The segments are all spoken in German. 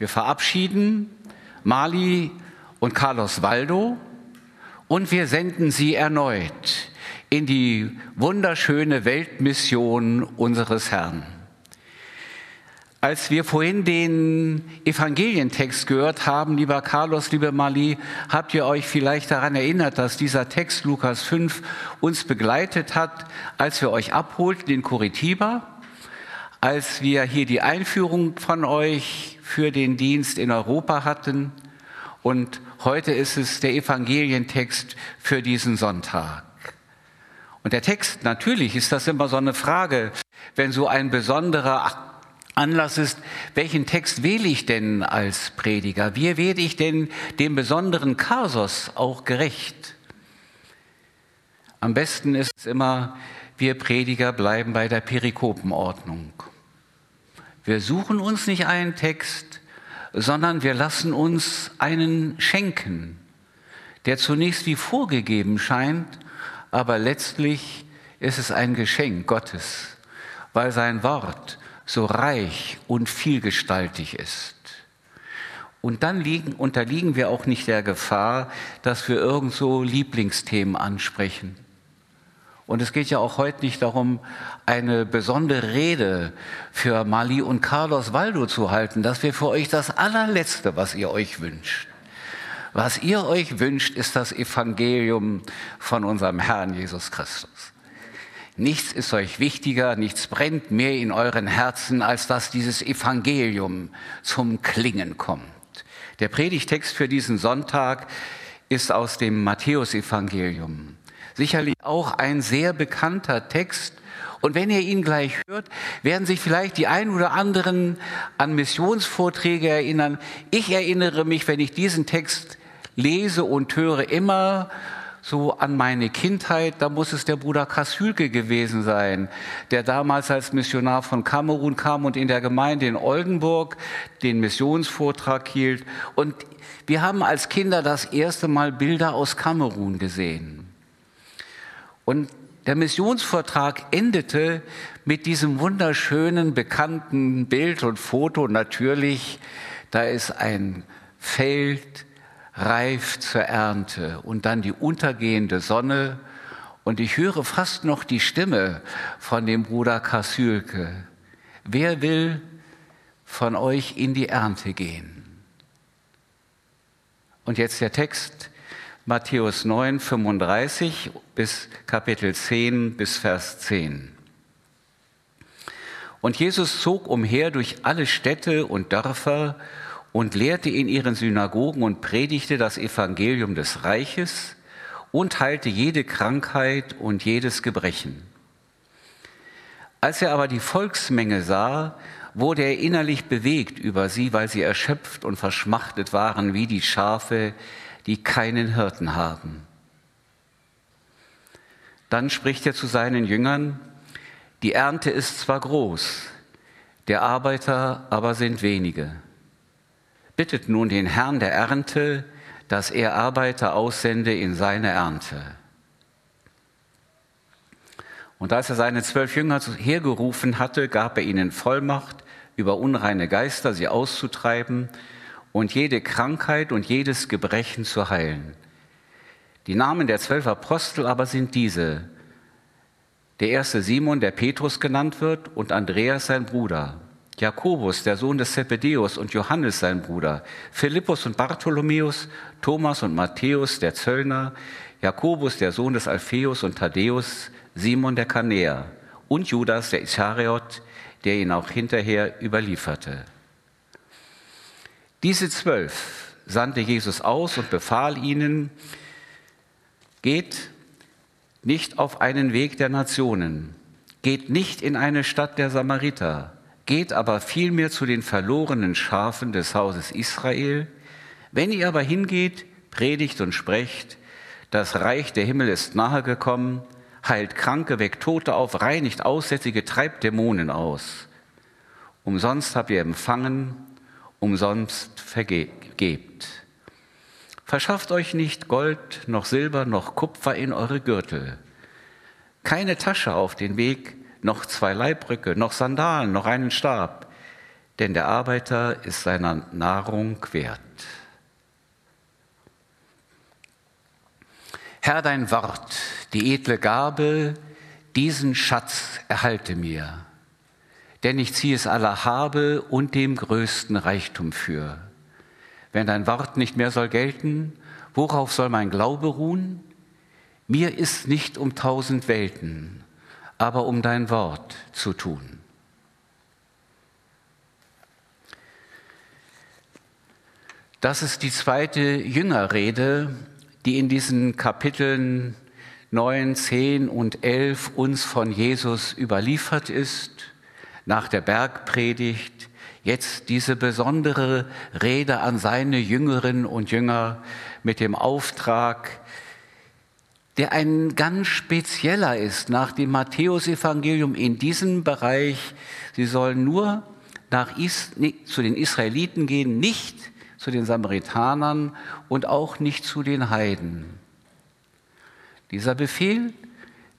Wir verabschieden Mali und Carlos Waldo und wir senden sie erneut in die wunderschöne Weltmission unseres Herrn. Als wir vorhin den Evangelientext gehört haben, lieber Carlos, liebe Mali, habt ihr euch vielleicht daran erinnert, dass dieser Text Lukas 5 uns begleitet hat, als wir euch abholten in Curitiba, als wir hier die Einführung von euch für den Dienst in Europa hatten und heute ist es der Evangelientext für diesen Sonntag. Und der Text, natürlich ist das immer so eine Frage, wenn so ein besonderer Anlass ist, welchen Text wähle ich denn als Prediger? Wie werde ich denn dem besonderen Kasus auch gerecht? Am besten ist es immer, wir Prediger bleiben bei der Perikopenordnung. Wir suchen uns nicht einen Text, sondern wir lassen uns einen schenken, der zunächst wie vorgegeben scheint, aber letztlich ist es ein Geschenk Gottes, weil sein Wort so reich und vielgestaltig ist. Und dann liegen, unterliegen wir auch nicht der Gefahr, dass wir irgend so Lieblingsthemen ansprechen. Und es geht ja auch heute nicht darum, eine besondere Rede für Mali und Carlos Waldo zu halten. Das wäre für euch das allerletzte, was ihr euch wünscht. Was ihr euch wünscht, ist das Evangelium von unserem Herrn Jesus Christus. Nichts ist euch wichtiger, nichts brennt mehr in euren Herzen, als dass dieses Evangelium zum Klingen kommt. Der Predigtext für diesen Sonntag ist aus dem Matthäusevangelium. Sicherlich auch ein sehr bekannter Text. Und wenn ihr ihn gleich hört, werden sich vielleicht die ein oder anderen an Missionsvorträge erinnern. Ich erinnere mich, wenn ich diesen Text lese und höre, immer so an meine Kindheit, da muss es der Bruder Kassülke gewesen sein, der damals als Missionar von Kamerun kam und in der Gemeinde in Oldenburg den Missionsvortrag hielt. Und wir haben als Kinder das erste Mal Bilder aus Kamerun gesehen. Und der Missionsvortrag endete mit diesem wunderschönen, bekannten Bild und Foto. Natürlich, da ist ein Feld, reif zur Ernte und dann die untergehende Sonne und ich höre fast noch die Stimme von dem Bruder Kassülke. Wer will von euch in die Ernte gehen? Und jetzt der Text Matthäus 9, 35 bis Kapitel 10 bis Vers 10. Und Jesus zog umher durch alle Städte und Dörfer und lehrte in ihren Synagogen und predigte das Evangelium des Reiches und heilte jede Krankheit und jedes Gebrechen. Als er aber die Volksmenge sah, wurde er innerlich bewegt über sie, weil sie erschöpft und verschmachtet waren wie die Schafe, die keinen Hirten haben. Dann spricht er zu seinen Jüngern, die Ernte ist zwar groß, der Arbeiter aber sind wenige. Bittet nun den Herrn der Ernte, dass er Arbeiter aussende in seine Ernte. Und als er seine zwölf Jünger hergerufen hatte, gab er ihnen Vollmacht, über unreine Geister sie auszutreiben und jede Krankheit und jedes Gebrechen zu heilen. Die Namen der zwölf Apostel aber sind diese. Der erste Simon, der Petrus genannt wird, und Andreas sein Bruder. Jakobus, der Sohn des Zebedeus und Johannes sein Bruder, Philippus und Bartholomäus, Thomas und Matthäus, der Zöllner, Jakobus, der Sohn des Alpheus und Thaddäus, Simon der Kanäer und Judas, der Ischariot, der ihn auch hinterher überlieferte. Diese zwölf sandte Jesus aus und befahl ihnen, geht nicht auf einen Weg der Nationen, geht nicht in eine Stadt der Samariter, geht aber vielmehr zu den verlorenen Schafen des Hauses Israel. Wenn ihr aber hingeht, predigt und sprecht, das Reich der Himmel ist nahe gekommen, heilt Kranke, weckt Tote auf, reinigt Aussätzige, treibt Dämonen aus. Umsonst habt ihr empfangen, umsonst vergebt. Verschafft euch nicht Gold, noch Silber, noch Kupfer in eure Gürtel. Keine Tasche auf den Weg, noch zwei Leibrücke, noch Sandalen, noch einen Stab. denn der Arbeiter ist seiner Nahrung wert. Herr, dein Wort, die edle Gabe, diesen Schatz erhalte mir, denn ich ziehe es aller Habe und dem größten Reichtum für. Wenn dein Wort nicht mehr soll gelten, worauf soll mein Glaube ruhen? Mir ist nicht um tausend Welten, aber um dein Wort zu tun. Das ist die zweite Jüngerrede, die in diesen Kapiteln 9, 10 und 11 uns von Jesus überliefert ist, nach der Bergpredigt, jetzt diese besondere Rede an seine Jüngerinnen und Jünger mit dem Auftrag, der ein ganz spezieller ist nach dem Matthäusevangelium in diesem Bereich. Sie sollen nur nach Is zu den Israeliten gehen, nicht zu den Samaritanern und auch nicht zu den Heiden. Dieser Befehl,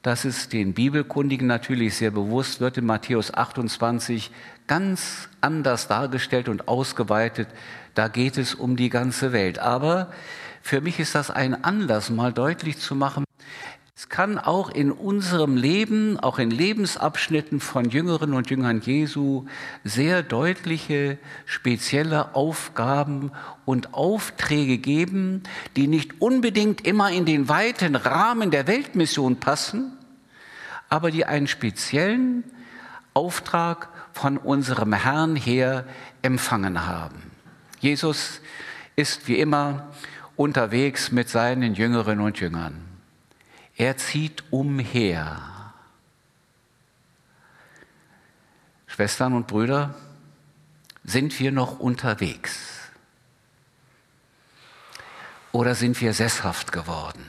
das ist den Bibelkundigen natürlich sehr bewusst, wird in Matthäus 28 ganz anders dargestellt und ausgeweitet. Da geht es um die ganze Welt. Aber für mich ist das ein Anlass, mal deutlich zu machen, es kann auch in unserem Leben, auch in Lebensabschnitten von Jüngerinnen und Jüngern Jesu, sehr deutliche, spezielle Aufgaben und Aufträge geben, die nicht unbedingt immer in den weiten Rahmen der Weltmission passen, aber die einen speziellen Auftrag von unserem Herrn her empfangen haben. Jesus ist wie immer unterwegs mit seinen Jüngerinnen und Jüngern. Er zieht umher. Schwestern und Brüder, sind wir noch unterwegs? Oder sind wir sesshaft geworden?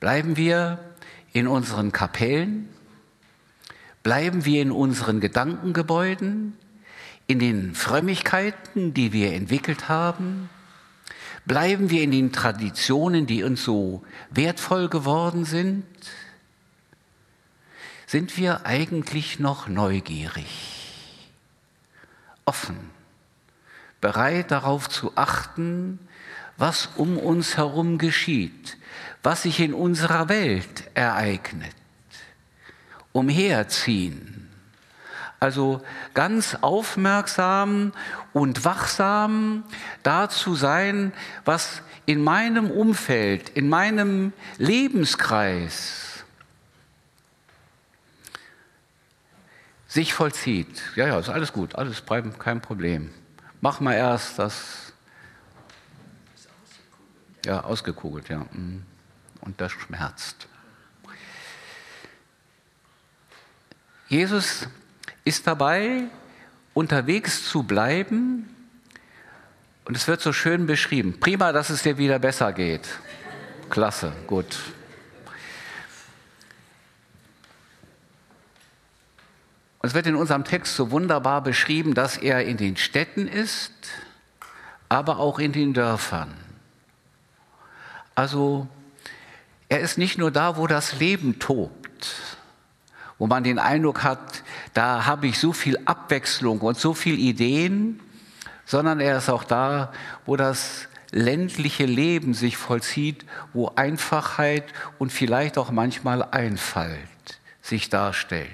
Bleiben wir in unseren Kapellen? Bleiben wir in unseren Gedankengebäuden? In den Frömmigkeiten, die wir entwickelt haben? Bleiben wir in den Traditionen, die uns so wertvoll geworden sind? Sind wir eigentlich noch neugierig, offen, bereit darauf zu achten, was um uns herum geschieht, was sich in unserer Welt ereignet? Umherziehen, also ganz aufmerksam und wachsam dazu sein, was in meinem Umfeld, in meinem Lebenskreis sich vollzieht. Ja, ja, ist alles gut, alles kein Problem. Mach mal erst das. Ja, ausgekugelt, ja. Mm. Und das schmerzt. Jesus ist dabei, unterwegs zu bleiben. Und es wird so schön beschrieben. Prima, dass es dir wieder besser geht. Klasse, gut. Und es wird in unserem Text so wunderbar beschrieben, dass er in den Städten ist, aber auch in den Dörfern. Also er ist nicht nur da, wo das Leben tobt, wo man den Eindruck hat, da habe ich so viel Abwechslung und so viel Ideen, sondern er ist auch da, wo das ländliche Leben sich vollzieht, wo Einfachheit und vielleicht auch manchmal Einfalt sich darstellt.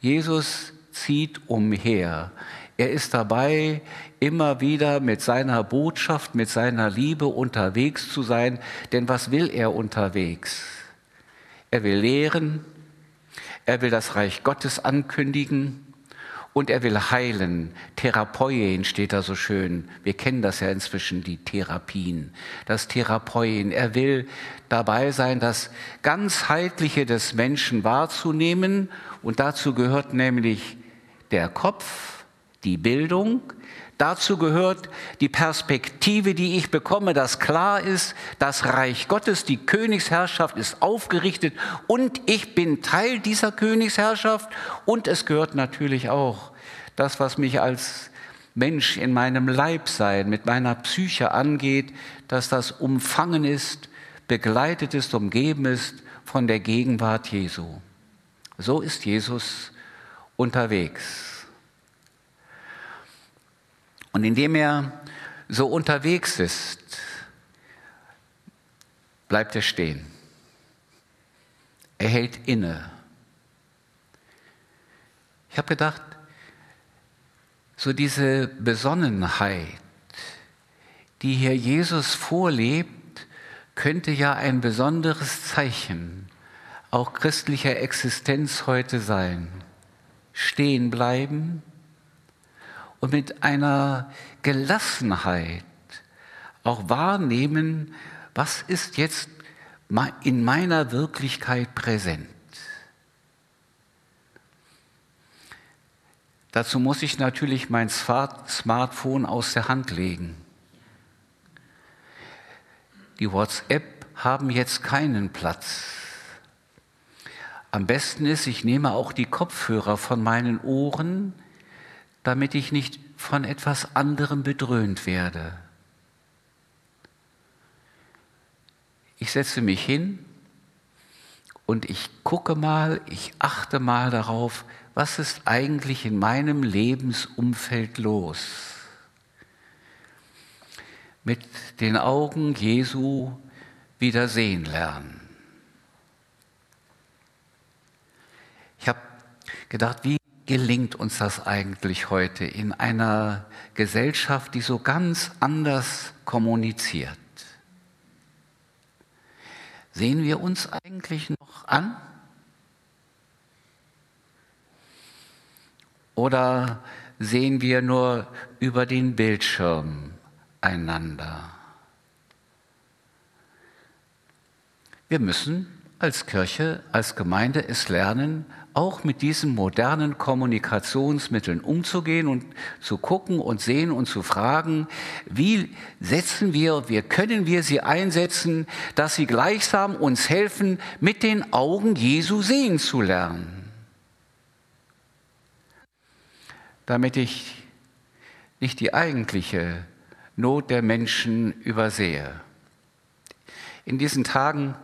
Jesus zieht umher. Er ist dabei, immer wieder mit seiner Botschaft, mit seiner Liebe unterwegs zu sein. Denn was will er unterwegs? Er will lehren, er will das Reich Gottes ankündigen und er will heilen. Therapeuen steht da so schön. Wir kennen das ja inzwischen, die Therapien. Das Therapeuen. Er will dabei sein, das Ganzheitliche des Menschen wahrzunehmen. Und dazu gehört nämlich der Kopf, die Bildung, Dazu gehört die Perspektive, die ich bekomme, dass klar ist, das Reich Gottes, die Königsherrschaft ist aufgerichtet und ich bin Teil dieser Königsherrschaft. Und es gehört natürlich auch das, was mich als Mensch in meinem Leibsein, mit meiner Psyche angeht, dass das umfangen ist, begleitet ist, umgeben ist von der Gegenwart Jesu. So ist Jesus unterwegs. Und indem er so unterwegs ist, bleibt er stehen. Er hält inne. Ich habe gedacht, so diese Besonnenheit, die hier Jesus vorlebt, könnte ja ein besonderes Zeichen auch christlicher Existenz heute sein. Stehen bleiben und mit einer Gelassenheit auch wahrnehmen, was ist jetzt in meiner Wirklichkeit präsent. Dazu muss ich natürlich mein Smartphone aus der Hand legen. Die WhatsApp haben jetzt keinen Platz. Am besten ist, ich nehme auch die Kopfhörer von meinen Ohren, damit ich nicht von etwas anderem bedröhnt werde. Ich setze mich hin und ich gucke mal, ich achte mal darauf, was ist eigentlich in meinem Lebensumfeld los? Mit den Augen Jesu wieder sehen lernen. Ich habe gedacht, wie gelingt uns das eigentlich heute in einer Gesellschaft, die so ganz anders kommuniziert? Sehen wir uns eigentlich noch an? Oder sehen wir nur über den Bildschirm einander? Wir müssen als Kirche, als Gemeinde es lernen, auch mit diesen modernen Kommunikationsmitteln umzugehen und zu gucken und sehen und zu fragen, wie setzen wir, wie können wir sie einsetzen, dass sie gleichsam uns helfen, mit den Augen Jesu sehen zu lernen. damit ich nicht die eigentliche Not der Menschen übersehe. In diesen Tagen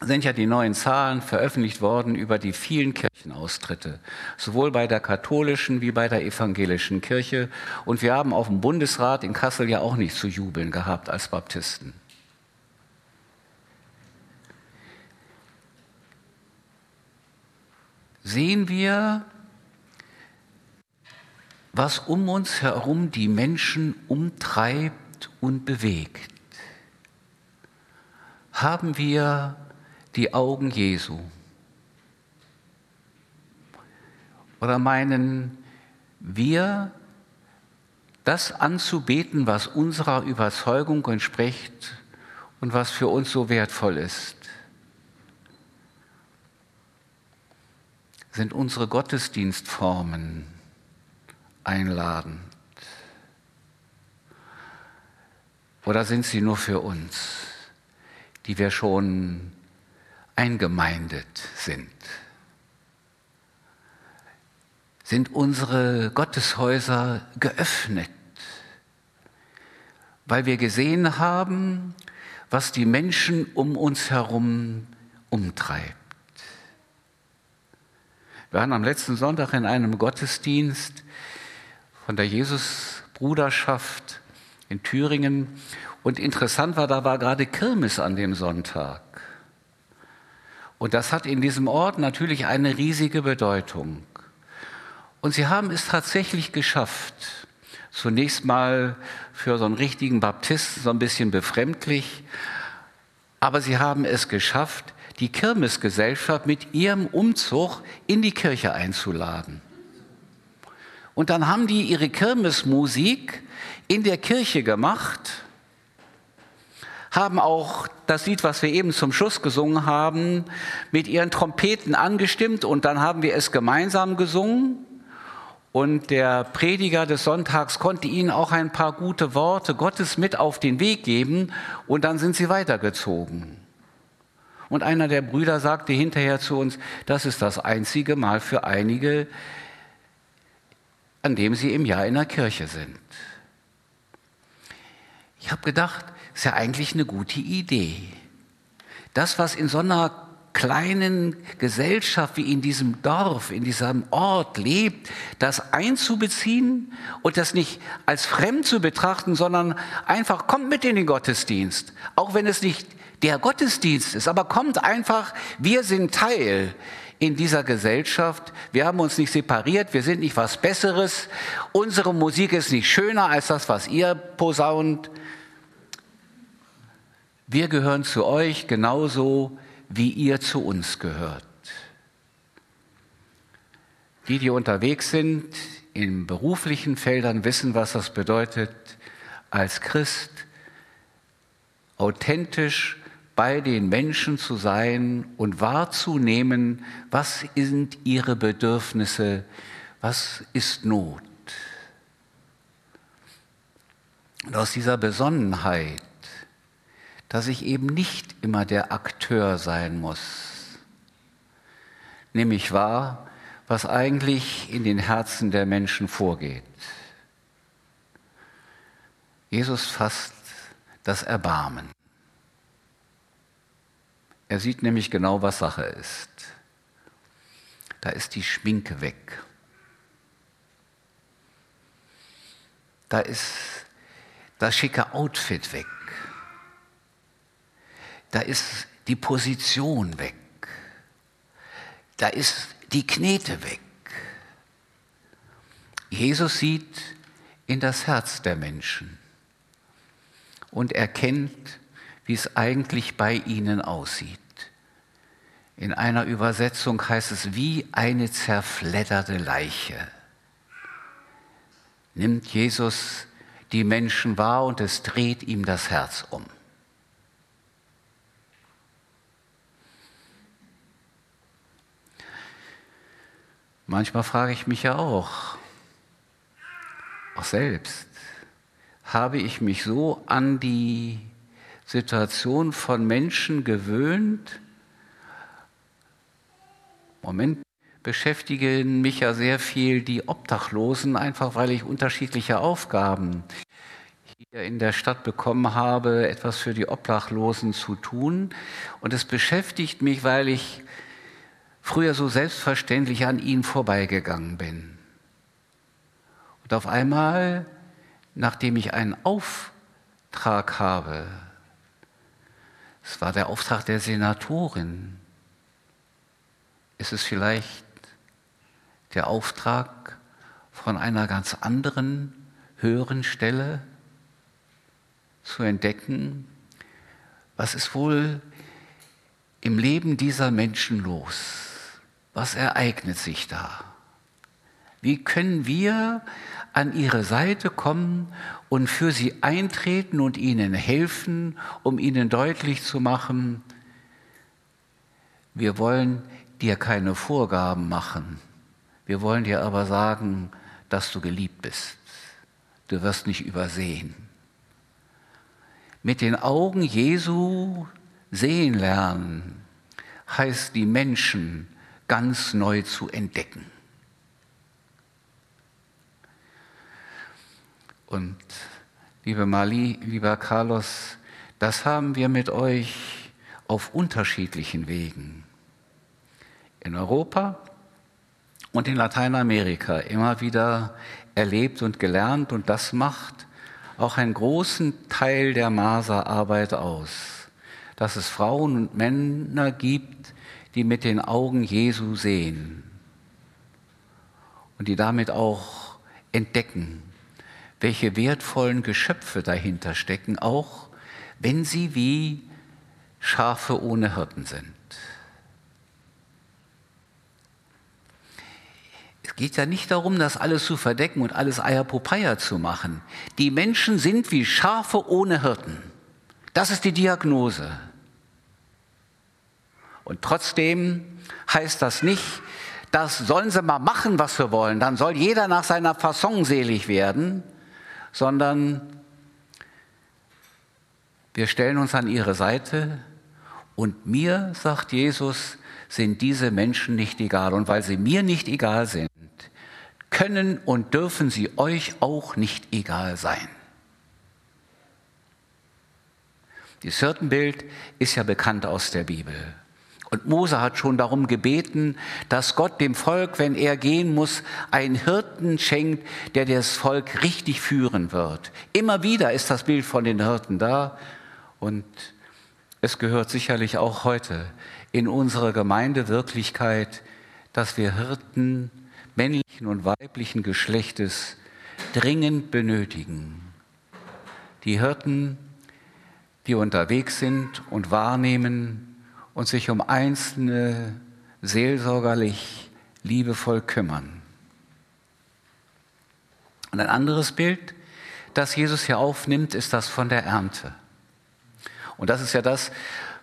sind ja die neuen Zahlen veröffentlicht worden über die vielen Kirchenaustritte, sowohl bei der katholischen wie bei der evangelischen Kirche. Und wir haben auf dem Bundesrat in Kassel ja auch nicht zu jubeln gehabt als Baptisten. Sehen wir was um uns herum die Menschen umtreibt und bewegt, haben wir die Augen Jesu. Oder meinen wir, das anzubeten, was unserer Überzeugung entspricht und was für uns so wertvoll ist? Sind unsere Gottesdienstformen einladend? Oder sind sie nur für uns, die wir schon eingemeindet sind? Sind unsere Gotteshäuser geöffnet, weil wir gesehen haben, was die Menschen um uns herum umtreibt? Wir waren am letzten Sonntag in einem Gottesdienst, von der Jesusbruderschaft in Thüringen. Und interessant war, da war gerade Kirmes an dem Sonntag. Und das hat in diesem Ort natürlich eine riesige Bedeutung. Und sie haben es tatsächlich geschafft, zunächst mal für so einen richtigen Baptisten so ein bisschen befremdlich, aber sie haben es geschafft, die Kirmesgesellschaft mit ihrem Umzug in die Kirche einzuladen. Und dann haben die ihre Kirmesmusik in der Kirche gemacht, haben auch das Lied, was wir eben zum Schluss gesungen haben, mit ihren Trompeten angestimmt und dann haben wir es gemeinsam gesungen. Und der Prediger des Sonntags konnte ihnen auch ein paar gute Worte Gottes mit auf den Weg geben und dann sind sie weitergezogen. Und einer der Brüder sagte hinterher zu uns, das ist das einzige Mal für einige, an dem sie im Jahr in der Kirche sind. Ich habe gedacht, ist ja eigentlich eine gute Idee. Das, was in so einer kleinen Gesellschaft, wie in diesem Dorf, in diesem Ort lebt, das einzubeziehen und das nicht als fremd zu betrachten, sondern einfach kommt mit in den Gottesdienst, auch wenn es nicht der Gottesdienst ist, aber kommt einfach, wir sind Teil in dieser Gesellschaft. Wir haben uns nicht separiert, wir sind nicht was Besseres. Unsere Musik ist nicht schöner als das, was ihr posaunt. Wir gehören zu euch genauso, wie ihr zu uns gehört. Die, die unterwegs sind in beruflichen Feldern, wissen, was das bedeutet, als Christ authentisch bei den Menschen zu sein und wahrzunehmen, was sind ihre Bedürfnisse, was ist Not. Und aus dieser Besonnenheit, dass ich eben nicht immer der Akteur sein muss, nehme ich wahr, was eigentlich in den Herzen der Menschen vorgeht. Jesus fasst das Erbarmen. Er sieht nämlich genau, was Sache ist. Da ist die Schminke weg. Da ist das schicke Outfit weg. Da ist die Position weg. Da ist die Knete weg. Jesus sieht in das Herz der Menschen und erkennt, wie es eigentlich bei ihnen aussieht. In einer Übersetzung heißt es wie eine zerfledderte Leiche. Nimmt Jesus die Menschen wahr und es dreht ihm das Herz um. Manchmal frage ich mich ja auch, auch selbst, habe ich mich so an die Situation von Menschen gewöhnt. Moment beschäftigen mich ja sehr viel die Obdachlosen, einfach weil ich unterschiedliche Aufgaben hier in der Stadt bekommen habe, etwas für die Obdachlosen zu tun. Und es beschäftigt mich, weil ich früher so selbstverständlich an ihnen vorbeigegangen bin. Und auf einmal, nachdem ich einen Auftrag habe, es war der Auftrag der Senatorin. Ist es vielleicht der Auftrag von einer ganz anderen, höheren Stelle zu entdecken, was ist wohl im Leben dieser Menschen los? Was ereignet sich da? Wie können wir an ihre Seite kommen und für sie eintreten und ihnen helfen, um ihnen deutlich zu machen, wir wollen dir keine Vorgaben machen, wir wollen dir aber sagen, dass du geliebt bist. Du wirst nicht übersehen. Mit den Augen Jesu sehen lernen heißt die Menschen ganz neu zu entdecken. Und liebe Mali, lieber Carlos, das haben wir mit euch auf unterschiedlichen Wegen in Europa und in Lateinamerika immer wieder erlebt und gelernt und das macht auch einen großen Teil der Masa-Arbeit aus, dass es Frauen und Männer gibt, die mit den Augen Jesu sehen und die damit auch entdecken, welche wertvollen Geschöpfe dahinter stecken, auch wenn sie wie Schafe ohne Hirten sind. Es geht ja nicht darum, das alles zu verdecken und alles Eierpopeia zu machen. Die Menschen sind wie Schafe ohne Hirten. Das ist die Diagnose. Und trotzdem heißt das nicht, das sollen sie mal machen, was sie wollen. Dann soll jeder nach seiner Fasson selig werden, sondern wir stellen uns an ihre Seite und mir, sagt Jesus, sind diese Menschen nicht egal. Und weil sie mir nicht egal sind, können und dürfen sie euch auch nicht egal sein. Das Hirtenbild ist ja bekannt aus der Bibel. Und Mose hat schon darum gebeten, dass Gott dem Volk, wenn er gehen muss, einen Hirten schenkt, der das Volk richtig führen wird. Immer wieder ist das Bild von den Hirten da und es gehört sicherlich auch heute in unsere Gemeindewirklichkeit, dass wir Hirten männlichen und weiblichen Geschlechtes dringend benötigen. Die Hirten, die unterwegs sind und wahrnehmen, und sich um Einzelne seelsorgerlich liebevoll kümmern. Und ein anderes Bild, das Jesus hier aufnimmt, ist das von der Ernte. Und das ist ja das,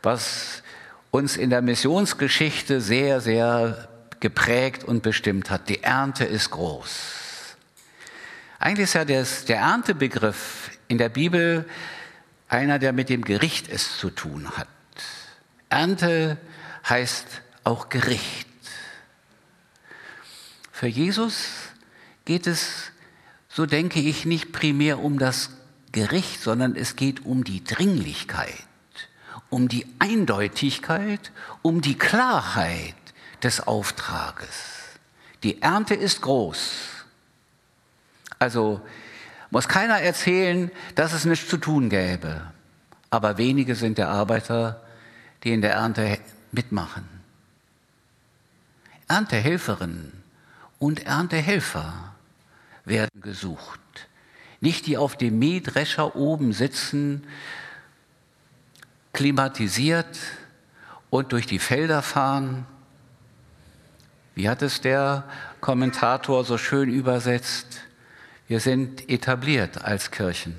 was uns in der Missionsgeschichte sehr, sehr geprägt und bestimmt hat. Die Ernte ist groß. Eigentlich ist ja des, der Erntebegriff in der Bibel einer, der mit dem Gericht es zu tun hat. Ernte heißt auch Gericht. Für Jesus geht es, so denke ich, nicht primär um das Gericht, sondern es geht um die Dringlichkeit, um die Eindeutigkeit, um die Klarheit des Auftrages. Die Ernte ist groß. Also muss keiner erzählen, dass es nichts zu tun gäbe. Aber wenige sind der Arbeiter, die in der Ernte mitmachen. Erntehelferinnen und Erntehelfer werden gesucht. Nicht die auf dem Mähdrescher oben sitzen, klimatisiert und durch die Felder fahren. Wie hat es der Kommentator so schön übersetzt? Wir sind etabliert als Kirchen.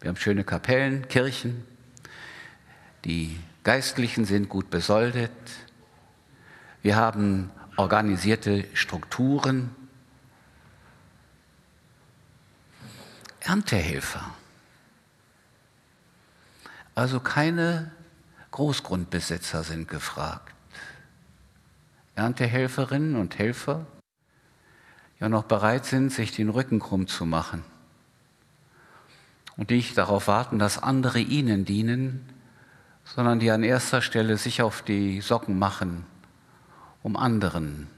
Wir haben schöne Kapellen, Kirchen, die Geistlichen sind gut besoldet. Wir haben organisierte Strukturen. Erntehelfer. Also keine Großgrundbesitzer sind gefragt. Erntehelferinnen und Helfer, die ja noch bereit sind, sich den Rücken krumm zu machen und nicht darauf warten, dass andere ihnen dienen, sondern die an erster Stelle sich auf die Socken machen, um anderen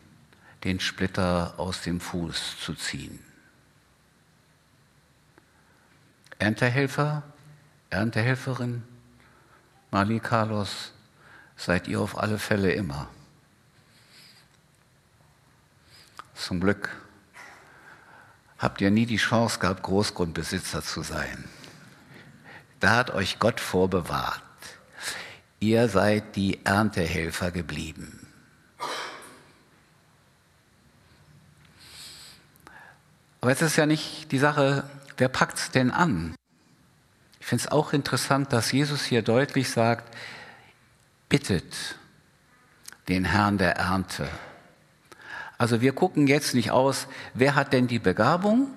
den Splitter aus dem Fuß zu ziehen. Erntehelfer, Erntehelferin, Mali Carlos, seid ihr auf alle Fälle immer. Zum Glück habt ihr nie die Chance gehabt, Großgrundbesitzer zu sein. Da hat euch Gott vorbewahrt ihr seid die Erntehelfer geblieben. Aber jetzt ist ja nicht die Sache, wer packt es denn an? Ich finde es auch interessant, dass Jesus hier deutlich sagt, bittet den Herrn der Ernte. Also wir gucken jetzt nicht aus, wer hat denn die Begabung?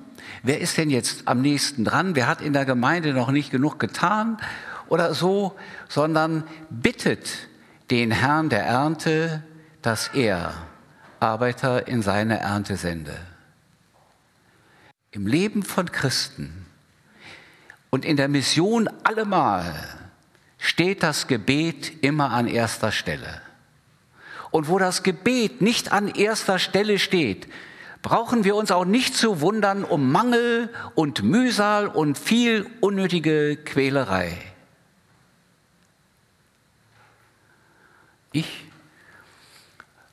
Wer ist denn jetzt am nächsten dran? Wer hat in der Gemeinde noch nicht genug getan? Oder so, sondern bittet den Herrn der Ernte, dass er Arbeiter in seine Ernte sende. Im Leben von Christen und in der Mission allemal steht das Gebet immer an erster Stelle. Und wo das Gebet nicht an erster Stelle steht, brauchen wir uns auch nicht zu wundern um Mangel und Mühsal und viel unnötige Quälerei. Ich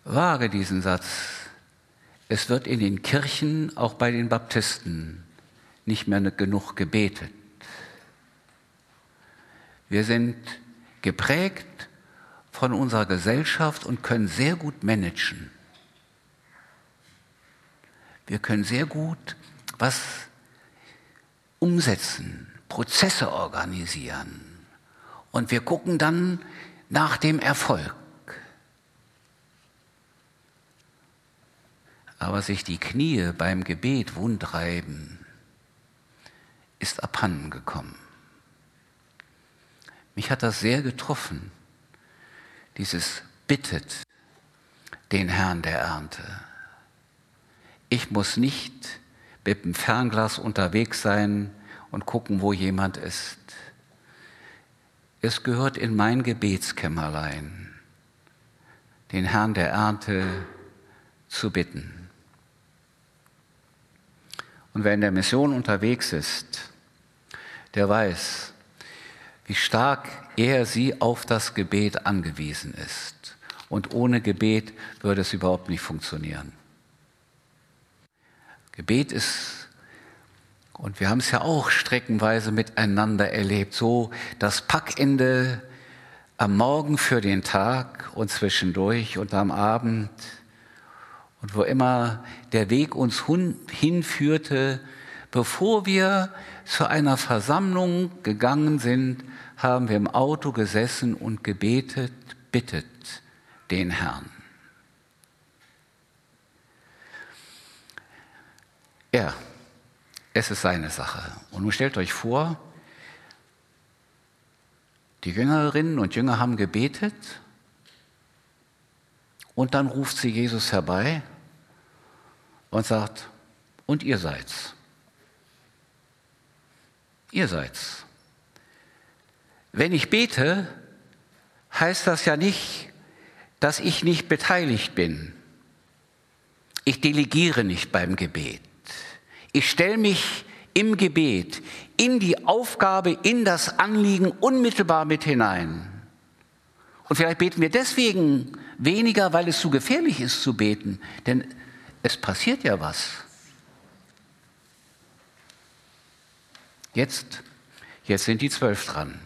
wage diesen Satz. Es wird in den Kirchen, auch bei den Baptisten, nicht mehr genug gebetet. Wir sind geprägt von unserer Gesellschaft und können sehr gut managen. Wir können sehr gut was umsetzen, Prozesse organisieren. Und wir gucken dann nach dem Erfolg. Aber sich die Knie beim Gebet wundreiben, ist abhanden gekommen. Mich hat das sehr getroffen, dieses bittet den Herrn der Ernte. Ich muss nicht mit dem Fernglas unterwegs sein und gucken, wo jemand ist. Es gehört in mein Gebetskämmerlein, den Herrn der Ernte zu bitten. Und wer in der Mission unterwegs ist, der weiß, wie stark er sie auf das Gebet angewiesen ist. Und ohne Gebet würde es überhaupt nicht funktionieren. Gebet ist, und wir haben es ja auch streckenweise miteinander erlebt, so das Packende am Morgen für den Tag und zwischendurch und am Abend und wo immer der Weg uns hinführte, bevor wir zu einer Versammlung gegangen sind, haben wir im Auto gesessen und gebetet, bittet den Herrn. Ja, es ist seine Sache. Und nun stellt euch vor, die Jüngerinnen und Jünger haben gebetet und dann ruft sie Jesus herbei und sagt, und ihr seid's. Ihr seid's. Wenn ich bete, heißt das ja nicht, dass ich nicht beteiligt bin. Ich delegiere nicht beim Gebet. Ich stelle mich im Gebet in die Aufgabe, in das Anliegen unmittelbar mit hinein. Und vielleicht beten wir deswegen weniger, weil es zu gefährlich ist zu beten, denn es passiert ja was. Jetzt, jetzt sind die zwölf dran.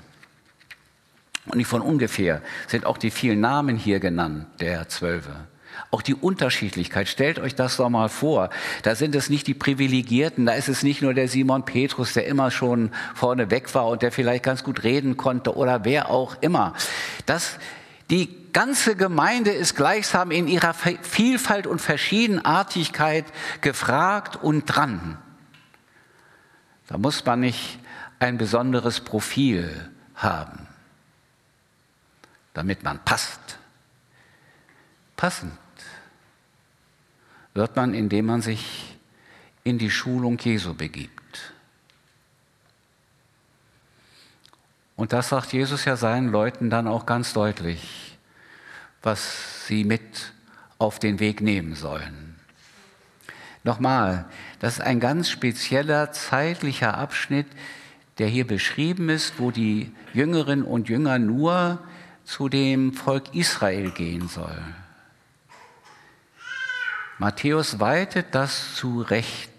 Und nicht von ungefähr sind auch die vielen Namen hier genannt, der Zwölfe. Auch die Unterschiedlichkeit, stellt euch das doch mal vor. Da sind es nicht die Privilegierten, da ist es nicht nur der Simon Petrus, der immer schon vorne weg war und der vielleicht ganz gut reden konnte oder wer auch immer. Das, die ganze Gemeinde ist gleichsam in ihrer Vielfalt und Verschiedenartigkeit gefragt und dran. Da muss man nicht ein besonderes Profil haben damit man passt. Passend wird man, indem man sich in die Schulung Jesu begibt. Und das sagt Jesus ja seinen Leuten dann auch ganz deutlich, was sie mit auf den Weg nehmen sollen. Nochmal, das ist ein ganz spezieller zeitlicher Abschnitt, der hier beschrieben ist, wo die Jüngerinnen und Jünger nur zu dem Volk Israel gehen soll. Matthäus weitet das zu Recht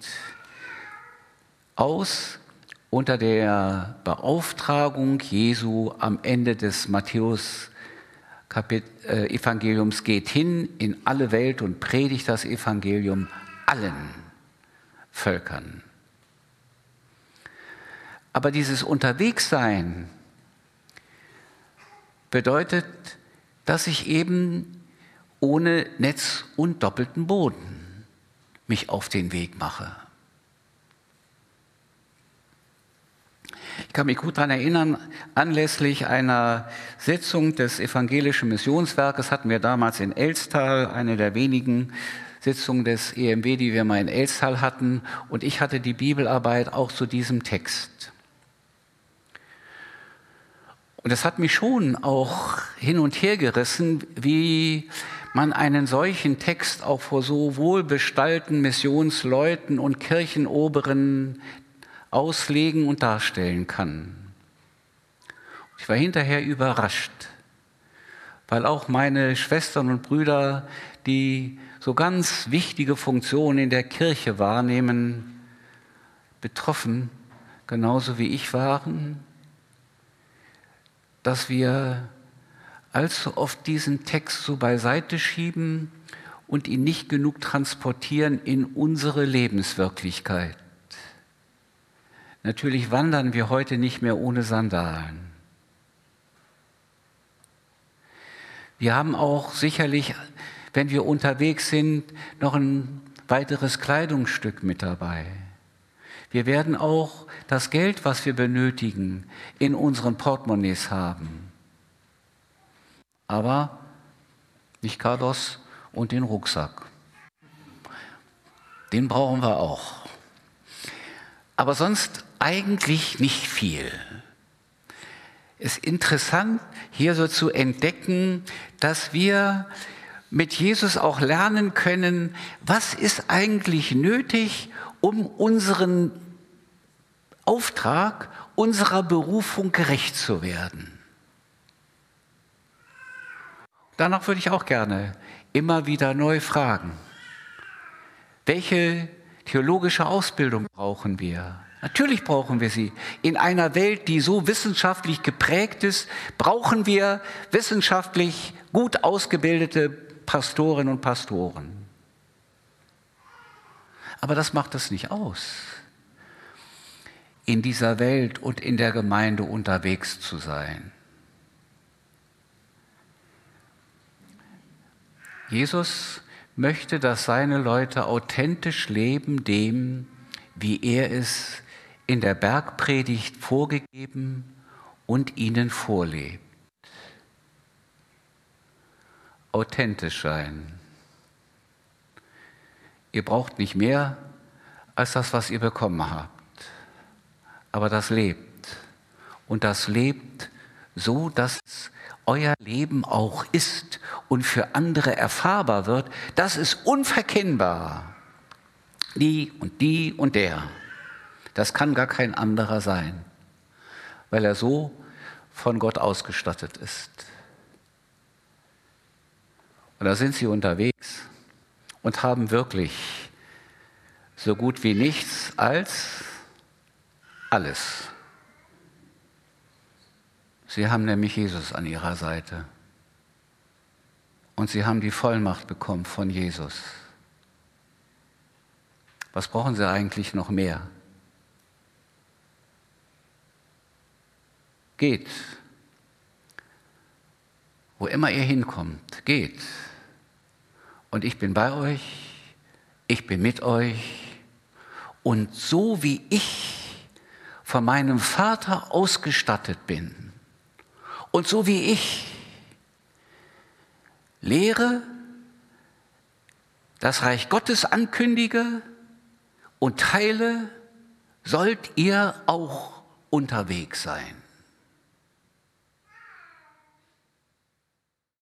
aus unter der Beauftragung Jesu am Ende des Matthäus Evangeliums geht hin in alle Welt und predigt das Evangelium allen Völkern. Aber dieses Unterwegssein bedeutet, dass ich eben ohne Netz und doppelten Boden mich auf den Weg mache. Ich kann mich gut daran erinnern, anlässlich einer Sitzung des Evangelischen Missionswerkes hatten wir damals in Elstal, eine der wenigen Sitzungen des EMW, die wir mal in Elstal hatten, und ich hatte die Bibelarbeit auch zu diesem Text. Und das hat mich schon auch hin und her gerissen, wie man einen solchen Text auch vor so wohlbestallten Missionsleuten und Kirchenoberen auslegen und darstellen kann. Ich war hinterher überrascht, weil auch meine Schwestern und Brüder, die so ganz wichtige Funktionen in der Kirche wahrnehmen, betroffen, genauso wie ich waren dass wir allzu oft diesen Text so beiseite schieben und ihn nicht genug transportieren in unsere Lebenswirklichkeit. Natürlich wandern wir heute nicht mehr ohne Sandalen. Wir haben auch sicherlich, wenn wir unterwegs sind, noch ein weiteres Kleidungsstück mit dabei. Wir werden auch das Geld, was wir benötigen, in unseren Portemonnaies haben. Aber nicht Carlos und den Rucksack. Den brauchen wir auch. Aber sonst eigentlich nicht viel. Es ist interessant, hier so zu entdecken, dass wir mit Jesus auch lernen können, was ist eigentlich nötig, um unseren Auftrag, unserer Berufung gerecht zu werden. Danach würde ich auch gerne immer wieder neu fragen, welche theologische Ausbildung brauchen wir? Natürlich brauchen wir sie. In einer Welt, die so wissenschaftlich geprägt ist, brauchen wir wissenschaftlich gut ausgebildete Pastorinnen und Pastoren. Aber das macht es nicht aus, in dieser Welt und in der Gemeinde unterwegs zu sein. Jesus möchte, dass seine Leute authentisch leben dem, wie er es in der Bergpredigt vorgegeben und ihnen vorlebt. Authentisch sein. Ihr braucht nicht mehr als das, was ihr bekommen habt. Aber das lebt. Und das lebt so, dass euer Leben auch ist und für andere erfahrbar wird. Das ist unverkennbar. Die und die und der. Das kann gar kein anderer sein, weil er so von Gott ausgestattet ist. Und da sind sie unterwegs und haben wirklich so gut wie nichts als alles. Sie haben nämlich Jesus an ihrer Seite. Und sie haben die Vollmacht bekommen von Jesus. Was brauchen sie eigentlich noch mehr? Geht. Wo immer ihr hinkommt, geht. Und ich bin bei euch, ich bin mit euch. Und so wie ich von meinem Vater ausgestattet bin und so wie ich lehre, das Reich Gottes ankündige und teile, sollt ihr auch unterwegs sein.